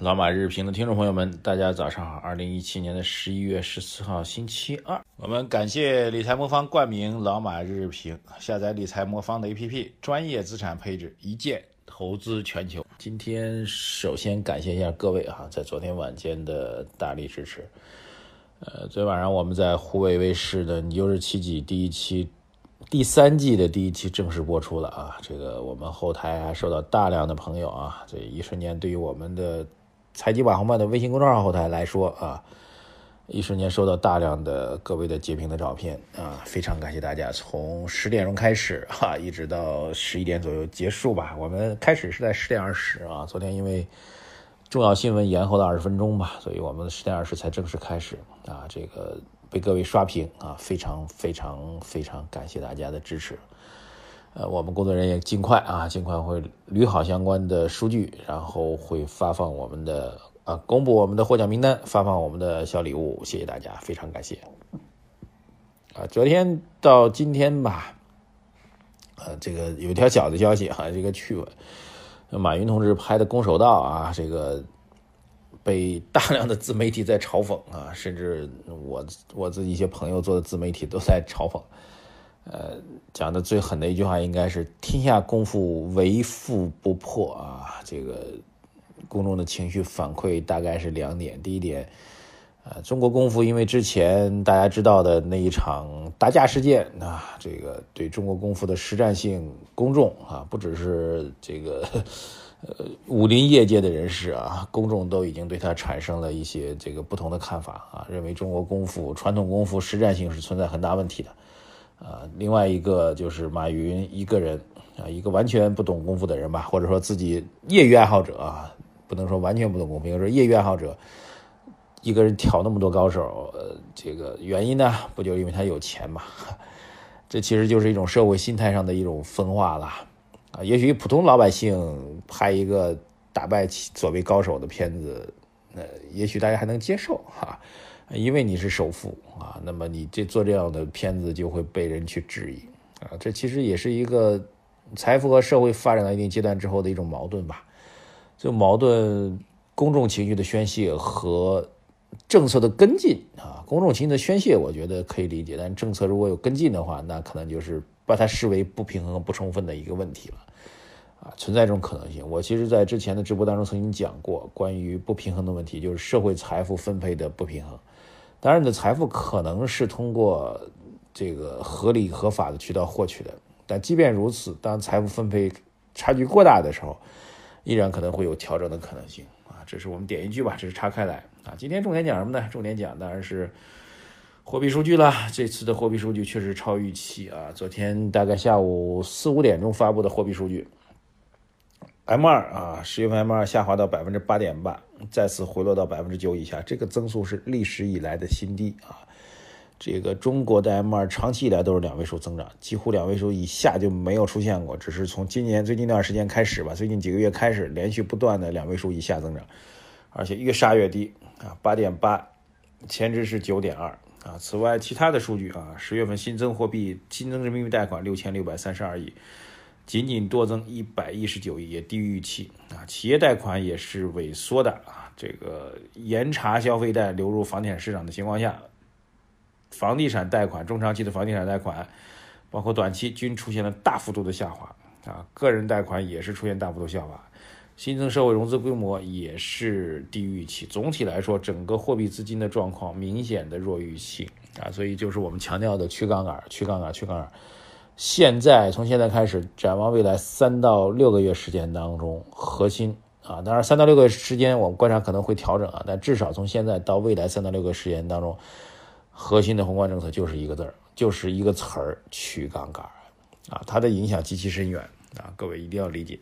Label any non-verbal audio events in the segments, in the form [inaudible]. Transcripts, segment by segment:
老马日评的听众朋友们，大家早上好！二零一七年的十一月十四号，星期二，我们感谢理财魔方冠名老马日评，下载理财魔方的 APP，专业资产配置，一键投资全球。今天首先感谢一下各位哈，在昨天晚间的大力支持。呃，昨天晚上我们在湖北卫视的《你就是奇迹》第一期、第三季的第一期正式播出了啊！这个我们后台还收到大量的朋友啊，这一瞬间对于我们的。采集网红漫的微信公众号后台来说啊，一瞬间收到大量的各位的截屏的照片啊，非常感谢大家。从十点钟开始 [laughs] 哈，一直到十一点左右结束吧。我们开始是在十点二十啊，昨天因为重要新闻延后了二十分钟吧，所以我们十点二十才正式开始啊。这个被各位刷屏啊，非常非常非常感谢大家的支持。呃，我们工作人员尽快啊，尽快会捋好相关的数据，然后会发放我们的啊，公布我们的获奖名单，发放我们的小礼物，谢谢大家，非常感谢。啊，昨天到今天吧，呃，这个有一条小的消息哈，这个趣闻，马云同志拍的《攻守道》啊，这个被大量的自媒体在嘲讽啊，甚至我我自己一些朋友做的自媒体都在嘲讽。呃，讲的最狠的一句话应该是“天下功夫唯富不破”啊！这个公众的情绪反馈大概是两点：第一点，呃，中国功夫因为之前大家知道的那一场打架事件啊，这个对中国功夫的实战性，公众啊，不只是这个呃武林业界的人士啊，公众都已经对他产生了一些这个不同的看法啊，认为中国功夫传统功夫实战性是存在很大问题的。啊，另外一个就是马云一个人啊，一个完全不懂功夫的人吧，或者说自己业余爱好者啊，不能说完全不懂功夫，应该说业余爱好者，一个人挑那么多高手，呃，这个原因呢，不就因为他有钱嘛？[laughs] 这其实就是一种社会心态上的一种分化了啊。也许普通老百姓拍一个打败所谓高手的片子，呃，也许大家还能接受哈。因为你是首富啊，那么你这做这样的片子就会被人去质疑啊，这其实也是一个财富和社会发展到一定阶段之后的一种矛盾吧。这矛盾，公众情绪的宣泄和政策的跟进啊，公众情绪的宣泄我觉得可以理解，但政策如果有跟进的话，那可能就是把它视为不平衡不充分的一个问题了啊，存在这种可能性。我其实在之前的直播当中曾经讲过关于不平衡的问题，就是社会财富分配的不平衡。当然，你的财富可能是通过这个合理合法的渠道获取的，但即便如此，当财富分配差距过大的时候，依然可能会有调整的可能性啊。这是我们点一句吧，这是岔开来啊。今天重点讲什么呢？重点讲当然是货币数据了。这次的货币数据确实超预期啊。昨天大概下午四五点钟发布的货币数据。M 二啊，十月份 M 二下滑到百分之八点八，再次回落到百分之九以下，这个增速是历史以来的新低啊。这个中国的 M 二长期以来都是两位数增长，几乎两位数以下就没有出现过，只是从今年最近一段时间开始吧，最近几个月开始连续不断的两位数以下增长，而且越杀越低啊，八点八，前值是九点二啊。此外，其他的数据啊，十月份新增货币新增人民币贷款六千六百三十二亿。仅仅多增一百一十九亿，也低于预期啊。企业贷款也是萎缩的啊。这个严查消费贷流入房地产市场的情况下，房地产贷款中长期的房地产贷款，包括短期均出现了大幅度的下滑啊。个人贷款也是出现大幅度下滑，新增社会融资规模也是低于预期。总体来说，整个货币资金的状况明显的弱于预期啊。所以就是我们强调的去杠杆、去杠杆、去杠杆。现在从现在开始展望未来三到六个月时间当中，核心啊，当然三到六个月时间我们观察可能会调整啊，但至少从现在到未来三到六个时间当中，核心的宏观政策就是一个字儿，就是一个词儿去杠杆啊，它的影响极其深远啊，各位一定要理解。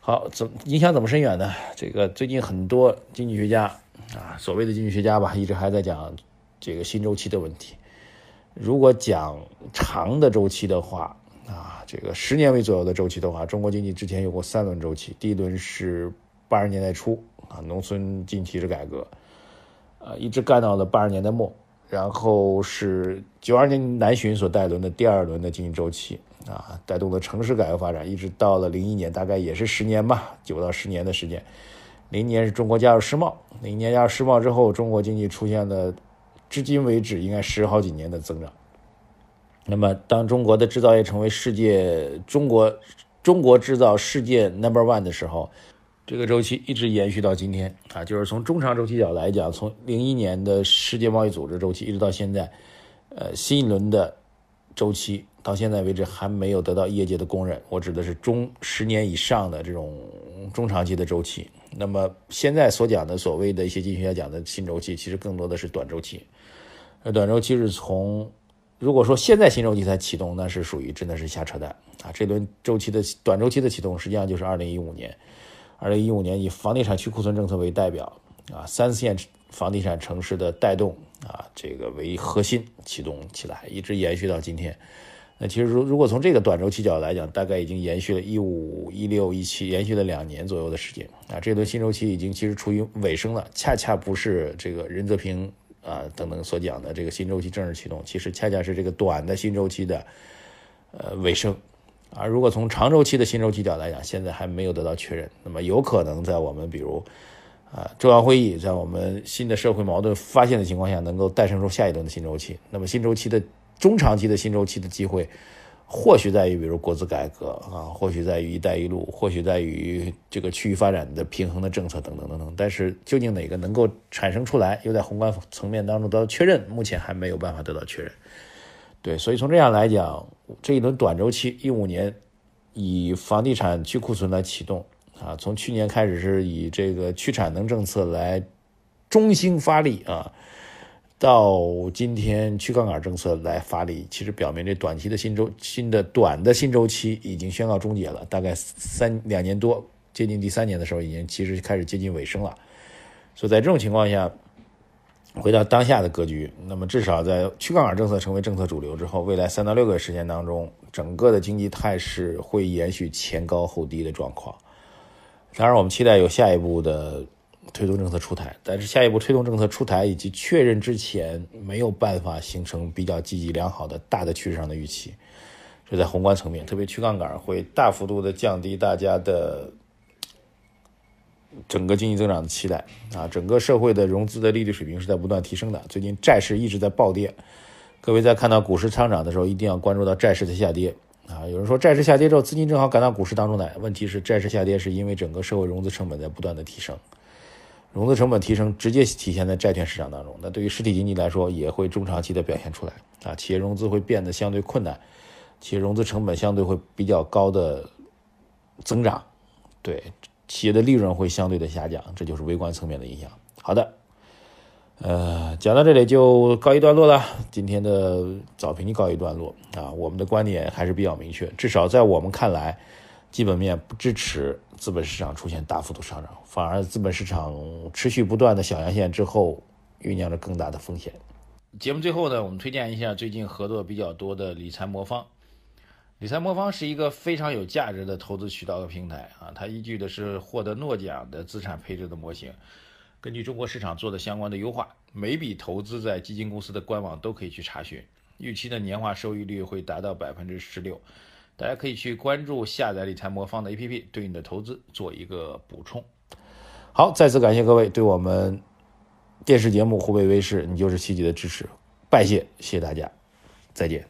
好，怎影响怎么深远呢？这个最近很多经济学家啊，所谓的经济学家吧，一直还在讲这个新周期的问题。如果讲长的周期的话，啊，这个十年为左右的周期的话，中国经济之前有过三轮周期，第一轮是八十年代初啊，农村经济体制改革，啊，一直干到了八十年代末，然后是九二年南巡所带轮的第二轮的经济周期啊，带动了城市改革发展，一直到了零一年，大概也是十年吧，九到十年的时间。零年是中国加入世贸，零一年加入世贸之后，中国经济出现了至今为止应该十好几年的增长。那么，当中国的制造业成为世界中国中国制造世界 number one 的时候，这个周期一直延续到今天啊。就是从中长周期角来讲，从零一年的世界贸易组织周期一直到现在，呃，新一轮的周期到现在为止还没有得到业界的公认。我指的是中十年以上的这种中长期的周期。那么现在所讲的所谓的一些经济学家讲的新周期，其实更多的是短周期。而短周期是从如果说现在新周期才启动，那是属于真的是瞎扯淡啊！这轮周期的短周期的启动，实际上就是二零一五年。二零一五年以房地产去库存政策为代表啊，三四线房地产城市的带动啊，这个为核心启动起来，一直延续到今天。那其实如如果从这个短周期角度来讲，大概已经延续了一五一六一七，延续了两年左右的时间啊。这轮新周期已经其实处于尾声了，恰恰不是这个任泽平。啊，等等所讲的这个新周期正式启动，其实恰恰是这个短的新周期的呃尾声。而如果从长周期的新周期角度来讲，现在还没有得到确认。那么有可能在我们比如啊中央会议，在我们新的社会矛盾发现的情况下，能够诞生出下一轮的新周期。那么新周期的中长期的新周期的机会。或许在于，比如国资改革啊，或许在于“一带一路”，或许在于这个区域发展的平衡的政策等等等等。但是，究竟哪个能够产生出来，又在宏观层面当中得到确认，目前还没有办法得到确认。对，所以从这样来讲，这一轮短周期，一五年以房地产去库存来启动啊，从去年开始是以这个去产能政策来中兴发力啊。到今天去杠杆政策来发力，其实表明这短期的新周新的短的新周期已经宣告终结了。大概三两年多，接近第三年的时候，已经其实开始接近尾声了。所以在这种情况下，回到当下的格局，那么至少在去杠杆政策成为政策主流之后，未来三到六个月时间当中，整个的经济态势会延续前高后低的状况。当然，我们期待有下一步的。推动政策出台，但是下一步推动政策出台以及确认之前，没有办法形成比较积极良好的大的趋势上的预期。这在宏观层面，特别去杠杆会大幅度的降低大家的整个经济增长的期待啊！整个社会的融资的利率水平是在不断提升的。最近债市一直在暴跌，各位在看到股市上涨的时候，一定要关注到债市的下跌啊！有人说债市下跌之后，资金正好赶到股市当中来，问题是债市下跌是因为整个社会融资成本在不断的提升。融资成本提升直接体现在债券市场当中，那对于实体经济来说也会中长期的表现出来啊，企业融资会变得相对困难，企业融资成本相对会比较高的增长，对企业的利润会相对的下降，这就是微观层面的影响。好的，呃，讲到这里就告一段落了，今天的早评就告一段落啊，我们的观点还是比较明确，至少在我们看来。基本面不支持资本市场出现大幅度上涨，反而资本市场持续不断的小阳线之后，酝酿着更大的风险。节目最后呢，我们推荐一下最近合作比较多的理财魔方。理财魔方是一个非常有价值的投资渠道和平台啊，它依据的是获得诺奖的资产配置的模型，根据中国市场做的相关的优化，每笔投资在基金公司的官网都可以去查询，预期的年化收益率会达到百分之十六。大家可以去关注下载理财魔方的 APP，对你的投资做一个补充。好，再次感谢各位对我们电视节目湖北卫视《你就是奇迹》的支持，拜谢，谢谢大家，再见。